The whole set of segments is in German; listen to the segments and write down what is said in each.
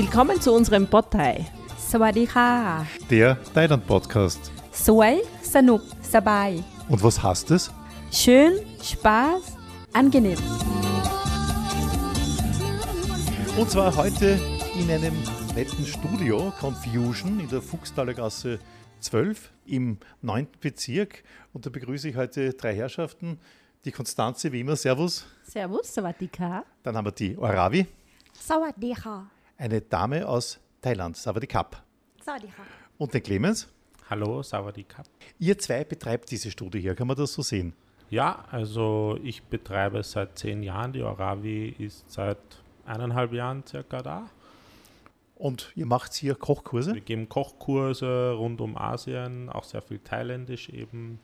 Willkommen zu unserem Potthai. สวัสดีค่ะ Der Thailand Podcast. สวยสนุกสบาย Und was heißt es? schön Spaß angenehm Und zwar heute in einem netten Studio, Confusion, in der Fuchstaler Gasse 12 im 9. Bezirk. Und da begrüße ich heute drei Herrschaften. Die Konstanze, wie immer, Servus. Servus, Sawadika. Dann haben wir die Oravi, สวัสดีค่ะ eine Dame aus Thailand, Savadi Kap. Und der Clemens. Hallo, Savadi Kap. Ihr zwei betreibt diese Studie hier, kann man das so sehen? Ja, also ich betreibe seit zehn Jahren. Die Oravi ist seit eineinhalb Jahren circa da. Und ihr macht hier Kochkurse? Wir geben Kochkurse rund um Asien, auch sehr viel thailändisch eben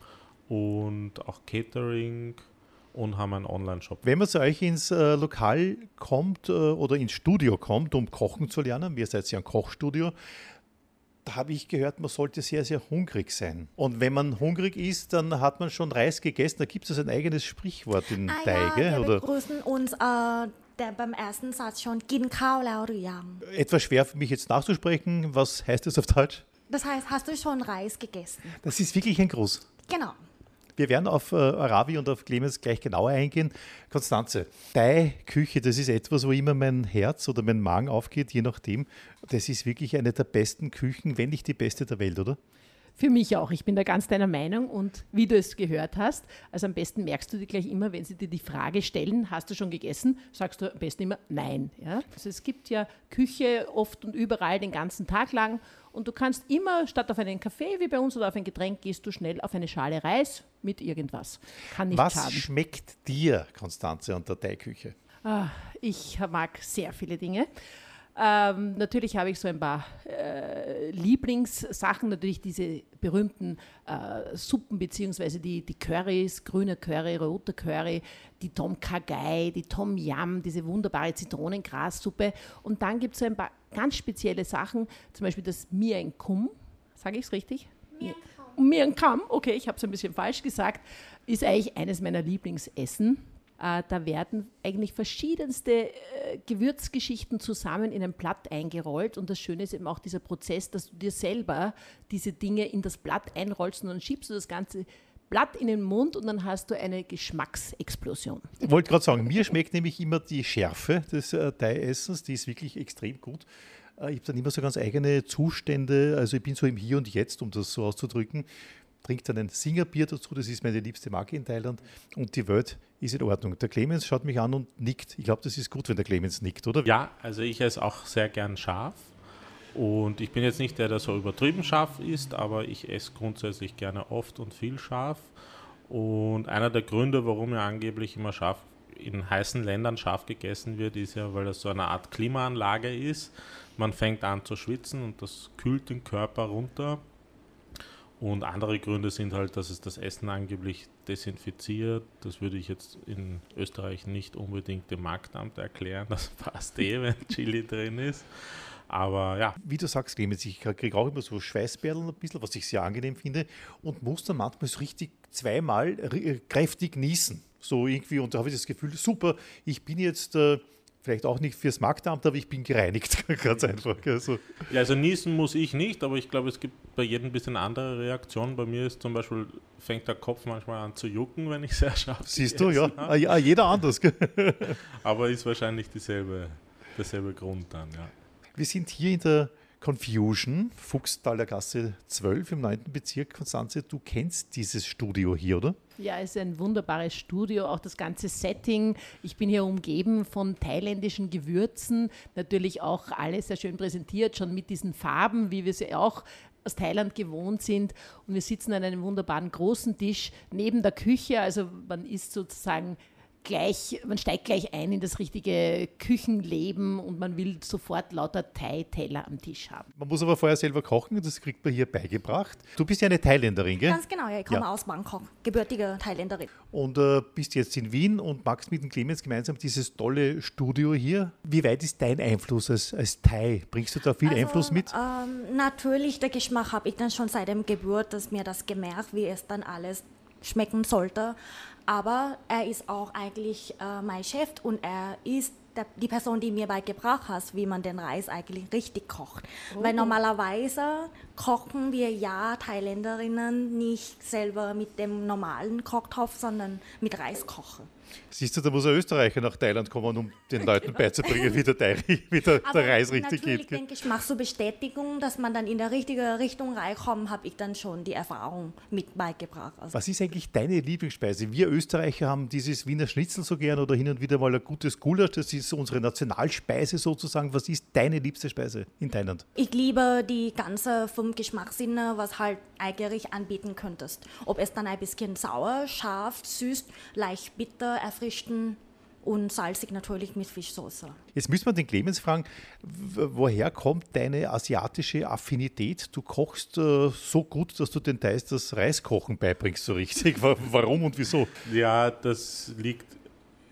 und auch Catering und haben einen Online-Shop. Wenn man zu euch ins äh, Lokal kommt äh, oder ins Studio kommt, um kochen zu lernen, wir seid ja ein Kochstudio, da habe ich gehört, man sollte sehr, sehr hungrig sein. Und wenn man hungrig ist, dann hat man schon Reis gegessen. Da gibt es also ein eigenes Sprichwort in ah, Teige. Ja, wir begrüßen uns äh, der beim ersten Satz schon Etwas schwer für mich jetzt nachzusprechen. Was heißt das auf Deutsch? Das heißt, hast du schon Reis gegessen? Das ist wirklich ein Gruß. Genau. Wir werden auf äh, Arabi und auf Clemens gleich genauer eingehen. Konstanze, Thai-Küche, das ist etwas, wo immer mein Herz oder mein Magen aufgeht, je nachdem. Das ist wirklich eine der besten Küchen, wenn nicht die beste der Welt, oder? Für mich auch. Ich bin da ganz deiner Meinung und wie du es gehört hast, also am besten merkst du dir gleich immer, wenn sie dir die Frage stellen, hast du schon gegessen, sagst du am besten immer nein. Ja? Also es gibt ja Küche oft und überall den ganzen Tag lang und du kannst immer statt auf einen Kaffee wie bei uns oder auf ein Getränk gehst du schnell auf eine Schale Reis mit irgendwas. Kann nicht Was schaden. schmeckt dir, Konstanze, an der Thai-Küche? Ah, ich mag sehr viele Dinge. Ähm, natürlich habe ich so ein paar äh, Lieblingssachen, natürlich diese berühmten äh, Suppen beziehungsweise die, die Currys, grüne Curry, rote Curry, die Tom Kha Gai, die Tom Yam, diese wunderbare Zitronengrassuppe. Und dann gibt es so ein paar ganz spezielle Sachen, zum Beispiel das Mien Kum, sage ich es richtig? Mien Kam, okay, ich habe es ein bisschen falsch gesagt, ist eigentlich eines meiner Lieblingsessen. Äh, da werden eigentlich verschiedenste äh, Gewürzgeschichten zusammen in ein Blatt eingerollt. Und das Schöne ist eben auch dieser Prozess, dass du dir selber diese Dinge in das Blatt einrollst und dann schiebst du das ganze Blatt in den Mund und dann hast du eine Geschmacksexplosion. Ich wollte gerade sagen, mir schmeckt nämlich immer die Schärfe des äh, Thai-Essens, die ist wirklich extrem gut. Äh, ich habe dann immer so ganz eigene Zustände, also ich bin so im Hier und Jetzt, um das so auszudrücken. Trinke dann ein Singerbier dazu, das ist meine liebste Marke in Thailand und die Welt ist in Ordnung. Der Clemens schaut mich an und nickt. Ich glaube, das ist gut, wenn der Clemens nickt, oder? Ja, also ich esse auch sehr gern scharf. Und ich bin jetzt nicht der, der so übertrieben scharf ist, aber ich esse grundsätzlich gerne oft und viel scharf. Und einer der Gründe, warum ja angeblich immer scharf in heißen Ländern scharf gegessen wird, ist ja, weil das so eine Art Klimaanlage ist. Man fängt an zu schwitzen und das kühlt den Körper runter. Und andere Gründe sind halt, dass es das Essen angeblich desinfiziert. Das würde ich jetzt in Österreich nicht unbedingt dem Marktamt erklären. Das passt eh, wenn Chili drin ist. Aber ja, Wie du sagst, Clemens, ich kriege auch immer so Schweißperlen ein bisschen, was ich sehr angenehm finde und muss dann manchmal so richtig zweimal kräftig niesen. So irgendwie und da habe ich das Gefühl, super, ich bin jetzt äh, vielleicht auch nicht fürs Marktamt, aber ich bin gereinigt, ganz einfach. Also, Ja, also niesen muss ich nicht, aber ich glaube, es gibt bei jedem ein bisschen andere Reaktionen. Bei mir ist zum Beispiel, fängt der Kopf manchmal an zu jucken, wenn ich sehr scharf siehst du, ja, habe. Ah, ja, jeder anders. Aber ist wahrscheinlich dieselbe, derselbe Grund dann, ja. Wir sind hier in der Confusion, Fuchstaler Gasse 12 im 9. Bezirk. Konstanze, du kennst dieses Studio hier, oder? Ja, es ist ein wunderbares Studio, auch das ganze Setting. Ich bin hier umgeben von thailändischen Gewürzen, natürlich auch alles sehr schön präsentiert, schon mit diesen Farben, wie wir sie auch aus Thailand gewohnt sind. Und wir sitzen an einem wunderbaren großen Tisch neben der Küche, also man ist sozusagen gleich, man steigt gleich ein in das richtige Küchenleben und man will sofort lauter Thai-Teller am Tisch haben. Man muss aber vorher selber kochen, das kriegt man hier beigebracht. Du bist ja eine Thailänderin, gell? Ganz genau, ja, ich komme Ja. aus Bangkok, gebürtige Thailänderin. Und äh, bist jetzt in Wien und magst mit dem Clemens gemeinsam dieses tolle Studio hier. Wie weit ist dein Einfluss als, als Thai? Bringst du da viel Einfluss mit? Ähm, natürlich, der Geschmack habe ich dann schon seit dem Geburt, dass mir das gemerkt, wie es dann alles schmecken sollte. Aber er ist auch eigentlich äh, mein Chef und er ist der, die Person, die mir beigebracht hat, wie man den Reis eigentlich richtig kocht. Weil normalerweise kochen wir ja Thailänderinnen nicht selber mit dem normalen Kochtopf, sondern mit Reis kochen. Siehst du, da muss ein Österreicher nach Thailand kommen, um den Leuten beizubringen, wie der, Thai, wie der, Aber der Reis richtig geht. gell? denke ich, mache so Bestätigung, dass man dann in der richtigen Richtung reinkommt, habe ich dann schon die Erfahrung mit beigebracht. Also Was ist eigentlich deine Lieblingsspeise? Wir Österreicher haben dieses Wiener Schnitzel so gern oder hin und wieder mal ein gutes Gulasch. Das ist unsere Nationalspeise sozusagen. Was ist deine liebste Speise in Thailand? ich liebe die ganze fünf Geschmackssinne, was halt eigentlich anbieten könntest. Ob es dann ein bisschen sauer, scharf, süß, leicht bitter, erfrischend und salzig natürlich mit Fischsoße. Jetzt müssen wir den Clemens fragen, woher kommt deine asiatische Affinität? Du kochst äh, so gut, dass du den Thais das Reiskochen beibringst, so richtig. Wa- Warum und wieso? Ja, das liegt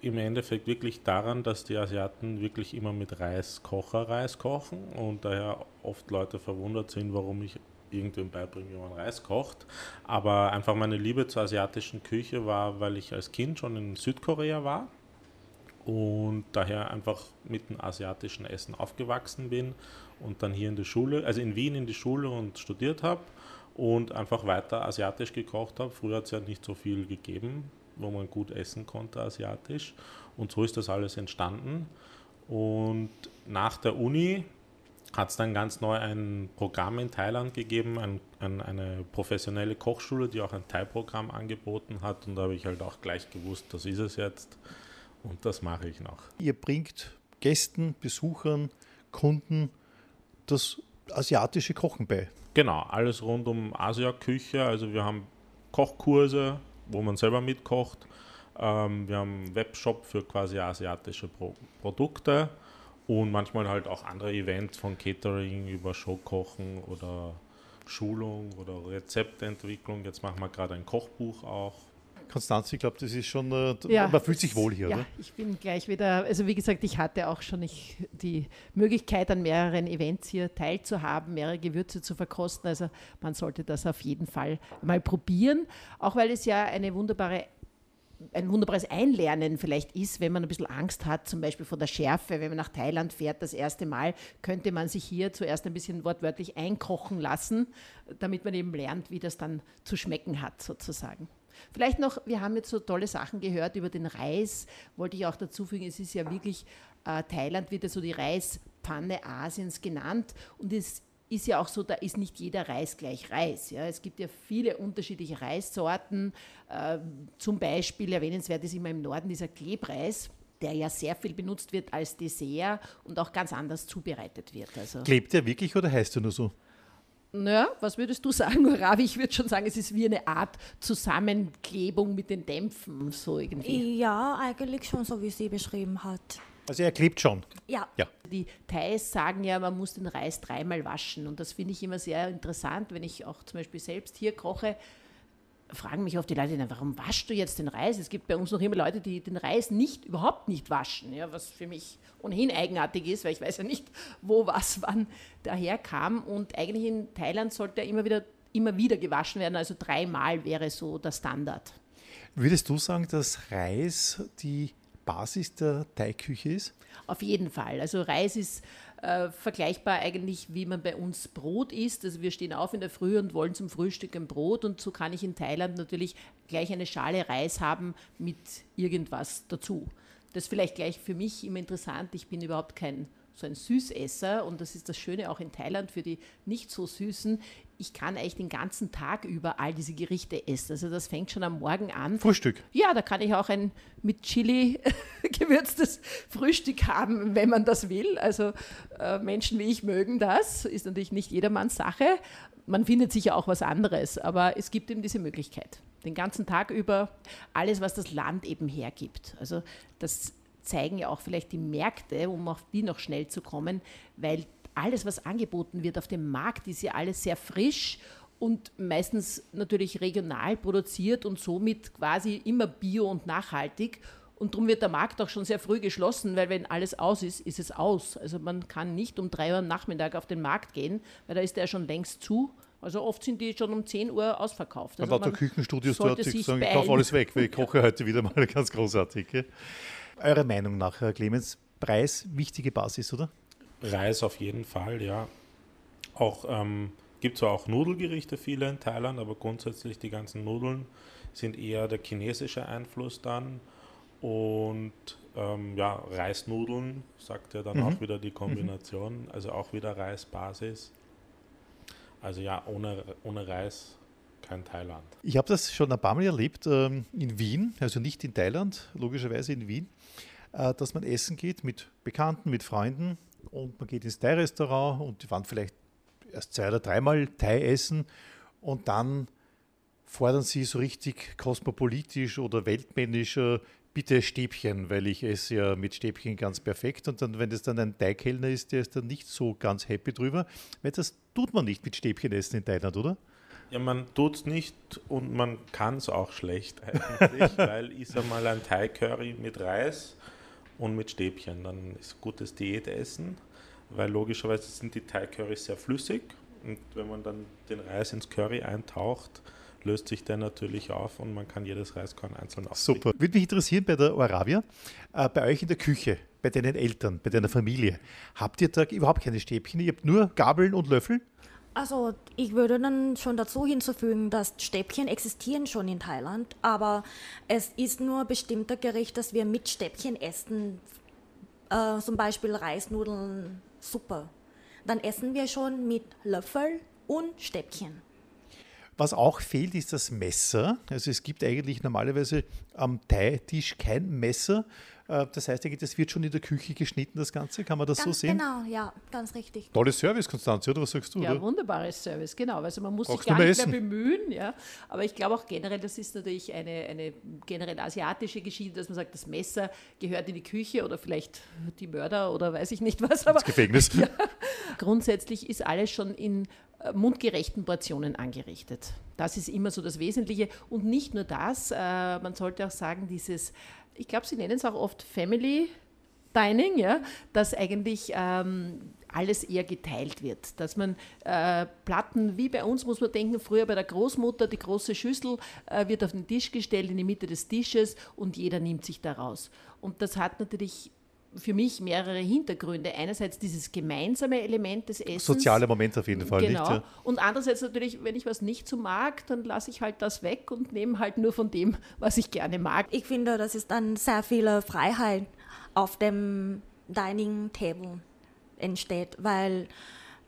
im Endeffekt wirklich daran, dass die Asiaten wirklich immer mit Reis Kocherreis kochen und daher oft Leute verwundert sind, warum ich irgendwem beibringe, wie man Reis kocht. Aber einfach meine Liebe zur asiatischen Küche war, weil ich als Kind schon in Südkorea war und daher einfach mit dem asiatischen Essen aufgewachsen bin und dann hier in der Schule, also in Wien in die Schule und studiert habe und einfach weiter asiatisch gekocht habe. Früher hat es ja nicht so viel gegeben, wo man gut essen konnte asiatisch und so ist das alles entstanden. Und nach der Uni hat es dann ganz neu ein Programm in Thailand gegeben, ein, ein, eine professionelle Kochschule, die auch ein Thai-Programm angeboten hat. Und da habe ich halt auch gleich gewusst, das ist es jetzt und das mache ich noch. Ihr bringt Gästen, Besuchern, Kunden das asiatische Kochen bei. Genau, alles rund um Asia-Küche. Also wir haben Kochkurse, wo man selber mitkocht. Ähm, wir haben einen Webshop für quasi asiatische Pro Produkte und manchmal halt auch andere Events von Catering über Showkochen oder Schulung oder Rezeptentwicklung. Jetzt machen wir gerade ein Kochbuch auch. Konstanz, ich glaube, das ist schon, äh, Ja, man fühlt sich wohl hier, ja, oder? ich bin gleich wieder, also wie gesagt, ich hatte auch schon ich, die Möglichkeit, an mehreren Events hier teilzuhaben, mehrere Gewürze zu verkosten. Also man sollte das auf jeden Fall mal probieren, auch weil es ja eine wunderbare ein wunderbares Einlernen vielleicht ist, wenn man ein bisschen Angst hat, zum Beispiel von der Schärfe. Wenn man nach Thailand fährt, das erste Mal, könnte man sich hier zuerst ein bisschen wortwörtlich einkochen lassen, damit man eben lernt, wie das dann zu schmecken hat, sozusagen. Vielleicht noch, wir haben jetzt so tolle Sachen gehört über den Reis, wollte ich auch dazu fügen, es ist ja wirklich, äh, Thailand wird ja so die Reispfanne Asiens genannt und es ist ja auch so, da ist nicht jeder Reis gleich Reis. Ja. Es gibt ja viele unterschiedliche Reissorten. Äh, zum Beispiel erwähnenswert ist immer im Norden dieser Klebreis, der ja sehr viel benutzt wird als Dessert und auch ganz anders zubereitet wird. Also, Klebt der wirklich oder heißt er nur so? naja, was würdest du sagen, Ravi? Ich würde schon sagen, es ist wie eine Art Zusammenklebung mit den Dämpfen, so irgendwie. Ja, eigentlich schon so, wie sie beschrieben hat. Also er klebt schon. Ja, Ja. Die Thais sagen ja, man muss den Reis dreimal waschen. Und das finde ich immer sehr interessant, wenn ich auch zum Beispiel selbst hier koche. Fragen mich oft die Leute, "Na, warum waschst du jetzt den Reis? Es gibt bei uns noch immer Leute, die den Reis nicht, überhaupt nicht waschen, ja, was für mich ohnehin eigenartig ist, weil ich weiß ja nicht, wo was wann daher kam. Und eigentlich in Thailand sollte er immer wieder, immer wieder gewaschen werden, also dreimal wäre so der Standard. Würdest du sagen, dass Reis die Basis der Thai-Küche ist? Auf jeden Fall. Also Reis ist äh, vergleichbar eigentlich, wie man bei uns Brot isst. Also wir stehen auf in der Früh und wollen zum Frühstück ein Brot und so kann ich in Thailand natürlich gleich eine Schale Reis haben mit irgendwas dazu. Das ist vielleicht gleich für mich immer interessant. Ich bin überhaupt kein so ein Süßesser und das ist das Schöne auch in Thailand für die nicht so süßen. Ich kann eigentlich den ganzen Tag über all diese Gerichte essen. Also das fängt schon am Morgen an. Frühstück. Ja, da kann ich auch ein mit Chili gewürztes Frühstück haben, wenn man das will. Also äh, Menschen wie ich mögen das. Ist natürlich nicht jedermanns Sache. Man findet sicher auch was anderes, aber es gibt eben diese Möglichkeit. Den ganzen Tag über alles, was das Land eben hergibt. Also das zeigen ja auch vielleicht die Märkte, um auf die noch schnell zu kommen, weil alles, was angeboten wird auf dem Markt, ist ja alles sehr frisch und meistens natürlich regional produziert und somit quasi immer bio und nachhaltig. Und darum wird der Markt auch schon sehr früh geschlossen, weil wenn alles aus ist, ist es aus. Also man kann nicht um drei Uhr am Nachmittag auf den Markt gehen, weil da ist der schon längst zu. Also oft sind die schon um 10 Uhr ausverkauft. Also da Küchenstudios dort, die sich sagen, ich kaufe alles weg, weil ich koche heute wieder mal ganz großartig. Gell? Eure Meinung nach, Herr Clemens, Reis wichtige Basis, oder? Reis auf jeden Fall, ja. Auch ähm, gibt zwar auch Nudelgerichte viele in Thailand, aber grundsätzlich die ganzen Nudeln sind eher der chinesische Einfluss dann. Und ähm, ja, Reisnudeln, sagt ja dann mhm. auch wieder die Kombination, mhm. also auch wieder Reisbasis. Also ja, ohne, ohne Reis kein Thailand. Ich habe das schon ein paar Mal erlebt ähm, in Wien, also nicht in Thailand, logischerweise in Wien, äh, dass man essen geht mit Bekannten, mit Freunden und man geht ins Thai-Restaurant und die waren vielleicht erst zwei oder dreimal Thai essen und dann fordern sie so richtig kosmopolitisch oder weltmännisch bitte Stäbchen, weil ich esse ja mit Stäbchen ganz perfekt. Und dann, wenn das dann ein Teigkellner ist, der ist dann nicht so ganz happy drüber, weil das tut man nicht mit Stäbchen essen in Thailand, oder? Ja, man tut es nicht und man kann es auch schlecht eigentlich, weil ich sag mal ein Thai-Curry mit Reis und mit Stäbchen, dann ist gutes Diätessen, weil logischerweise sind die Thai-Currys sehr flüssig und wenn man dann den Reis ins Curry eintaucht, löst sich der natürlich auf und man kann jedes Reiskorn einzeln aufziehen. Super. Würde mich interessieren bei der Arabia, äh, bei euch in der Küche, bei deinen Eltern, bei deiner Familie, habt ihr da überhaupt keine Stäbchen? Ihr habt nur Gabeln und Löffel? Also ich würde dann schon dazu hinzufügen, dass Stäbchen existieren schon in Thailand, aber es ist nur bestimmte Gerichte, dass wir mit Stäbchen essen, äh, zum Beispiel Reisnudeln, Suppe. Dann essen wir schon mit Löffel und Stäbchen. Was auch fehlt, ist das Messer. Also es gibt eigentlich normalerweise am Thai-Tisch kein Messer. Äh, das heißt, das wird schon in der Küche geschnitten, das Ganze. Kann man das ganz so sehen? Genau, ja, ganz richtig. Tolles Service, Konstanze, oder was sagst du? Ja, oder? wunderbares Service, genau. Also man muss Brauchst sich gar nicht essen. mehr bemühen. Ja. Aber ich glaube auch generell, das ist natürlich eine, eine generell asiatische Geschichte, dass man sagt, das Messer gehört in die Küche oder vielleicht die Mörder oder weiß ich nicht was. Aber, Ins Gefängnis. Ja, grundsätzlich ist alles schon in äh, mundgerechten Portionen angerichtet. Das ist immer so das Wesentliche. Und nicht nur das, äh, man sollte auch sagen, dieses, ich glaube, Sie nennen es auch oft Family Dining, ja, dass eigentlich ähm, alles eher geteilt wird. Dass man äh, Platten, wie bei uns muss man denken, früher bei der Großmutter, die große Schüssel äh, wird auf den Tisch gestellt, in die Mitte des Tisches und jeder nimmt sich daraus. Und das hat natürlich für mich mehrere Hintergründe. Einerseits dieses gemeinsame Element des Essens. Soziale Moment auf jeden Fall. Genau. Nicht, ja. Und andererseits natürlich, wenn ich was nicht so mag, dann lasse ich halt das weg und nehme halt nur von dem, was ich gerne mag. Ich finde, das ist dann sehr viel Freiheit auf dem Dining Table entsteht, weil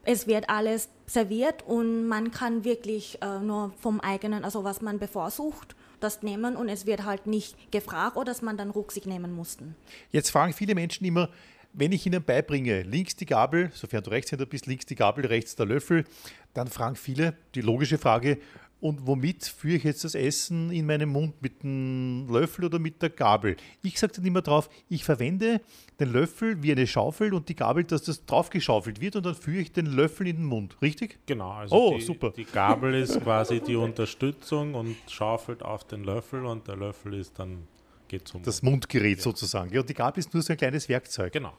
es wird alles serviert und man kann wirklich äh, nur vom eigenen, also was man bevorzugt, das nehmen und es wird halt nicht gefragt oder dass man dann Rücksicht nehmen mussten. Jetzt fragen viele Menschen immer, wenn ich ihnen beibringe, links die Gabel, sofern du Rechtshänder bist, links die Gabel, rechts der Löffel, dann fragen viele die logische Frage, und womit führe ich jetzt das Essen in meinen Mund? Mit dem Löffel oder mit der Gabel? Ich sage dann immer drauf, ich verwende den Löffel wie eine Schaufel und die Gabel, dass das draufgeschaufelt wird und dann führe ich den Löffel in den Mund, richtig? Genau, also oh, die, super. die Gabel ist quasi die Unterstützung und schaufelt auf den Löffel und der Löffel ist dann geht zum Das Mundgerät ja. sozusagen. Ja, und die Gabel ist nur so ein kleines Werkzeug. Genau,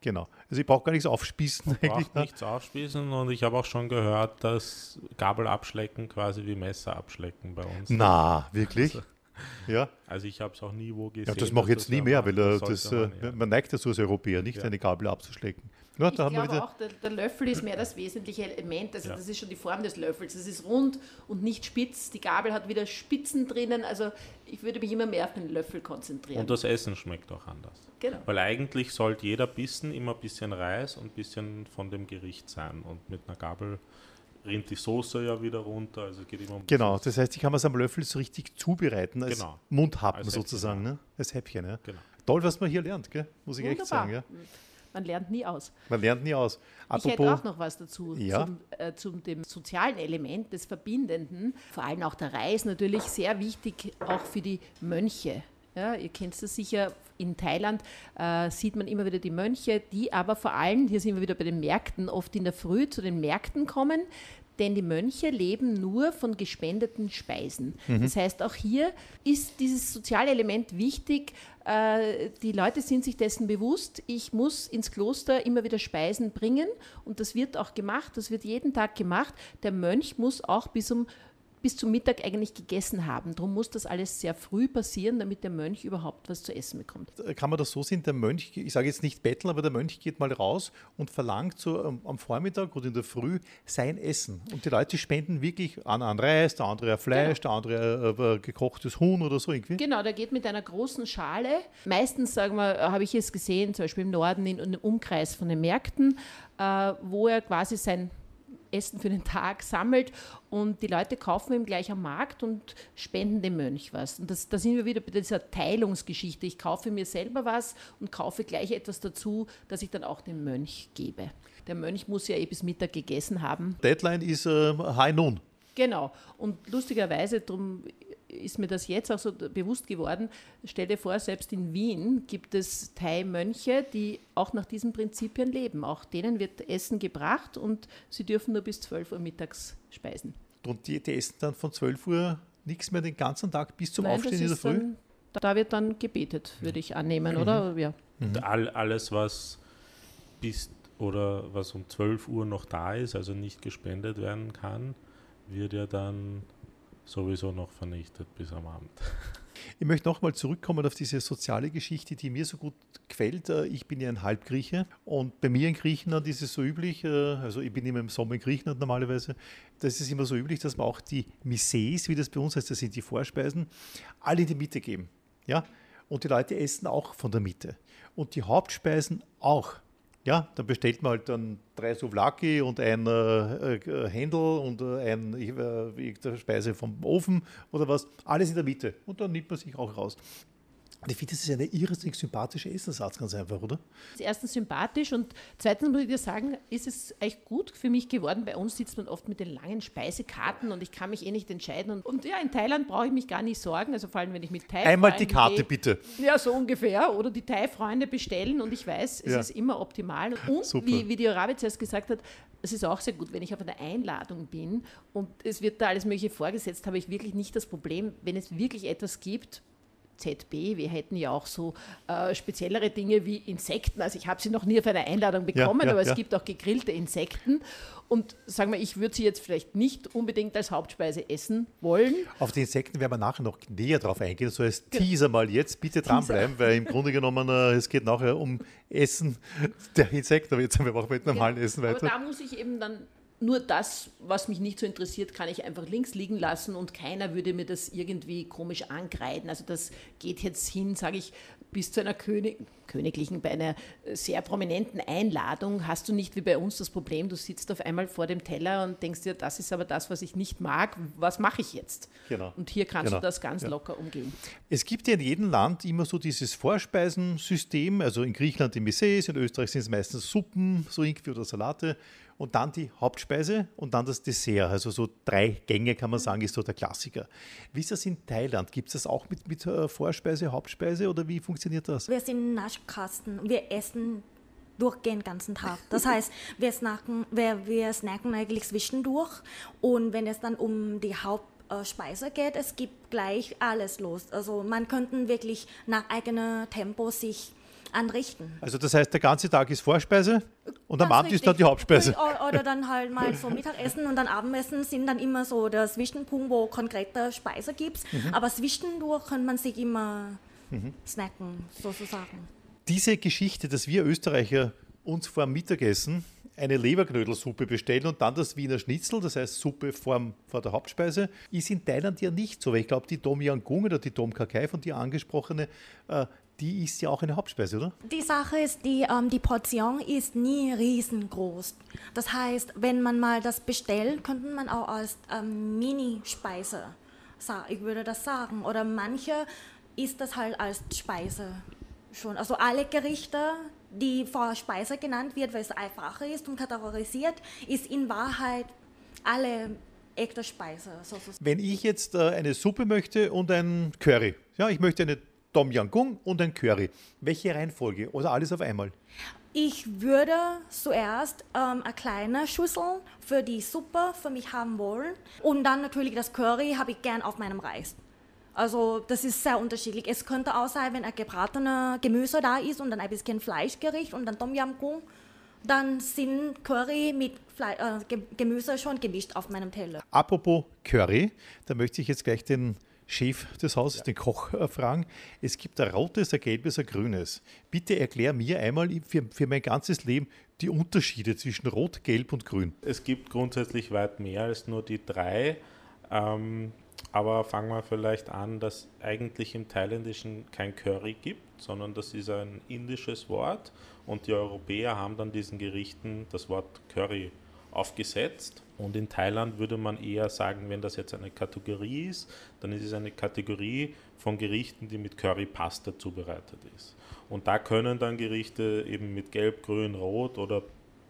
genau. Also ich brauche gar nichts aufspießen. Ich brauche nichts aufspießen und ich habe auch schon gehört, dass Gabel abschlecken quasi wie Messer abschlecken bei uns. Na, wirklich? Also, ja. Also ich habe es auch nie wo gesehen. Ja, das mache ich jetzt nie mehr, weil das, das man, ja. man, neigt so als Europäer, nicht ja. eine Gabel abzuschlecken. Ja, ich glaube auch, der, der, Löffel ist mehr das wesentliche Element. Also ja. das ist schon die Form des Löffels. Es ist rund und nicht spitz. Die Gabel hat wieder Spitzen drinnen. Also ich würde mich immer mehr auf den Löffel konzentrieren. Und das Essen schmeckt auch anders. Genau. Weil eigentlich sollte jeder Bissen immer ein bisschen Reis und ein bisschen von dem Gericht sein. Und mit einer Gabel rinnt die Soße ja wieder runter. Also geht immer um genau, das heißt, ich kann es am Löffel so richtig zubereiten, als genau. Mundhappen als sozusagen, Häppchen, ne? als Häppchen. Ja. Genau. Toll, was man hier lernt, gell? muss ich Wunderbar. echt sagen. Ja. Man lernt nie aus. Man lernt nie aus. Apropos, ich hätte auch noch was dazu, ja? zum, äh, zum dem sozialen Element des Verbindenden. Vor allem auch der Reis natürlich sehr wichtig, auch für die Mönche. Ja, ihr kennt das sicher, in Thailand äh, sieht man immer wieder die Mönche, die aber vor allem, hier sind wir wieder bei den Märkten, oft in der Früh zu den Märkten kommen, denn die Mönche leben nur von gespendeten Speisen. Mhm. Das heißt, auch hier ist dieses soziale Element wichtig. Äh, die Leute sind sich dessen bewusst, ich muss ins Kloster immer wieder Speisen bringen und das wird auch gemacht, das wird jeden Tag gemacht. Der Mönch muss auch bis um bis zum Mittag eigentlich gegessen haben. Darum muss das alles sehr früh passieren, damit der Mönch überhaupt was zu essen bekommt. Kann man das so sehen, der Mönch, ich sage jetzt nicht betteln, aber der Mönch geht mal raus und verlangt so am Vormittag oder in der Früh sein Essen. Und die Leute spenden wirklich an, an Reis, der andere Fleisch, genau. der andere äh, gekochtes Huhn oder so irgendwie. Genau, der geht mit einer großen Schale. Meistens, sagen wir, habe ich es gesehen, zum Beispiel im Norden in, in einem Umkreis von den Märkten, äh, wo er quasi sein Essen für den Tag sammelt und die Leute kaufen ihm gleich am Markt und spenden dem Mönch was. Und das, da sind wir wieder bei dieser Teilungsgeschichte. Ich kaufe mir selber was und kaufe gleich etwas dazu, das ich dann auch dem Mönch gebe. Der Mönch muss ja eh bis Mittag gegessen haben. Deadline ist äh, High Noon. Genau. Und lustigerweise, darum ist mir das jetzt auch so bewusst geworden. Stell dir vor, selbst in Wien gibt es Thai-Mönche, die auch nach diesen Prinzipien leben. Auch denen wird Essen gebracht und sie dürfen nur bis 12 Uhr mittags speisen. Und die, die essen dann von 12 Uhr nichts mehr den ganzen Tag bis zum Nein, Aufstehen in der Früh? Dann, da wird dann gebetet, würde ich annehmen, mhm. oder? Ja. Mhm. All, alles, was bis oder was um 12 Uhr noch da ist, also nicht gespendet werden kann, wird ja dann sowieso noch vernichtet bis am Abend. Ich möchte nochmal zurückkommen auf diese soziale Geschichte, die mir so gut gefällt. Ich bin ja ein Halbgrieche und bei mir in Griechenland ist es so üblich, äh, also ich bin immer im Sommer in Griechenland normalerweise, das ist immer so üblich, dass man auch die Misses, wie das bei uns heißt, das sind die Vorspeisen, alle in die Mitte geben. Ja? Und die Leute essen auch von der Mitte. Und die Hauptspeisen auch. Ja, dann bestellt man halt dann drei Souvlaki und ein äh, äh, Händel und äh, ein äh, Speise vom Ofen oder was. Alles in der Mitte. Und dann nimmt man sich auch raus. Und ich finde, das ist eine irrsinnig sympathische Essensart, ganz einfach, oder? Erstens sympathisch und zweitens muss ich dir sagen, ist es echt gut für mich geworden. Bei uns sitzt man oft mit den langen Speisekarten und ich kann mich eh nicht entscheiden. Und, und ja, in Thailand brauche ich mich gar nicht sorgen, also vor allem, wenn ich mit Thai Einmal die Karte, gehe, bitte. Ja, so ungefähr. Oder die Thai-Freunde bestellen und ich weiß, es ja. ist immer optimal. Und wie, wie die Rabe zuerst gesagt hat, es ist auch sehr gut, wenn ich auf einer Einladung bin und es wird da alles Mögliche vorgesetzt, habe ich wirklich nicht das Problem, wenn es wirklich etwas gibt, ZB. Wir hätten ja auch so äh, speziellere Dinge wie Insekten. Also ich habe sie noch nie auf einer Einladung bekommen, ja, ja, aber es gibt auch gegrillte Insekten. Und sagen wir, ich würde sie jetzt vielleicht nicht unbedingt als Hauptspeise essen wollen. Auf die Insekten werden wir nachher noch näher drauf eingehen. So als genau. Teaser mal jetzt, bitte dranbleiben, weil im Grunde genommen äh, es geht nachher um Essen der Insekten. Aber jetzt haben wir auch mit normalen genau. Essen weiter. Aber da muss ich eben dann nur das, was mich nicht so interessiert, kann ich einfach links liegen lassen und keiner würde mir das irgendwie komisch angreifen. Also das geht jetzt hin, sage ich, bis zu einer König, königlichen, bei einer sehr prominenten Einladung hast du nicht wie bei uns das Problem, du sitzt auf einmal vor dem Teller und denkst dir, das ist aber das, was ich nicht mag, was mache ich jetzt? Genau. Und hier kannst genau. du das ganz ja. locker umgehen. Es gibt ja in jedem Land immer so dieses Vorspeisensystem, also in Griechenland die Messés, in Österreich sind es meistens Suppen, so irgendwie oder Salate und dann die Hauptspeise und dann das Dessert. Also so drei Gänge kann man sagen, ist so der Klassiker. Wie ist das in Thailand? Gibt es das auch mit, mit äh, Vorspeise, Hauptspeise oder wie funktioniert das? Wir sind Naschkasten. Wir essen durchgehend den ganzen Tag. Das heißt, wir snacken, wir, wir snacken eigentlich zwischendurch und wenn es dann um die Hauptspeise geht, es gibt gleich alles los. Also man könnte wirklich nach eigenem Tempo sich anrichten. Also das heißt, der ganze Tag ist Vorspeise und am Abend ist dann die Hauptspeise. Oder dann halt mal so Mittagessen und dann Abendessen sind dann immer so der Zwischenpunkt, wo konkrete Speise gibt. Mhm. Aber zwischendurch kann man sich immer mhm. snacken, sozusagen. Diese Geschichte, dass wir Österreicher uns vor dem Mittagessen eine Leberknödelsuppe bestellen und dann das Wiener Schnitzel, das heißt Suppe vor, vor der Hauptspeise, ist in Thailand ja nicht so, weil ich glaube, die Tom Yang Gung oder die Tom Kakai von dir angesprochene, äh, die ist ja auch eine Hauptspeise, oder? Die Sache ist, die, ähm, die Portion ist nie riesengroß. Das heißt, wenn man mal das bestellt, könnte man auch als ähm, Mini-Speise, ich würde das sagen. Oder manche isst das halt als Speise schon. Also alle Gerichte, die vor Speise genannt wird, weil es einfacher ist und kategorisiert, ist in Wahrheit alle echte Speise. Wenn ich jetzt äh, eine Suppe möchte und ein Curry, ja, ich möchte eine Tom Yam Goong und ein Curry. Welche Reihenfolge oder alles auf einmal? Ich würde zuerst ähm, eine kleine Schüssel für die Suppe für mich haben wollen und dann natürlich das Curry habe ich gern auf meinem Reis. Also das ist sehr unterschiedlich. Es könnte auch sein, wenn ein gebratener Gemüse da ist und dann ein bisschen Fleischgericht und dann Tom Yam Goong dann sind Curry mit Fle äh, Ge- Gemüse schon gemischt auf meinem Teller. Apropos Curry, da möchte ich jetzt gleich den Chef des Hauses, den Koch, äh, fragen. Es gibt ein rotes, ein gelbes, ein grünes. Bitte erklär mir einmal für, für mein ganzes Leben die Unterschiede zwischen Rot, Gelb und Grün. Es gibt grundsätzlich weit mehr als nur die drei. Ähm, aber fangen wir vielleicht an, dass eigentlich im Thailändischen kein Curry gibt, sondern das ist ein indisches Wort und die Europäer haben dann diesen Gerichten das Wort Curry aufgesetzt. Und in Thailand würde man eher sagen, wenn das jetzt eine Kategorie ist, dann ist es eine Kategorie von Gerichten, die mit Currypaste zubereitet ist. Und da können dann Gerichte eben mit Gelb, Grün, Rot oder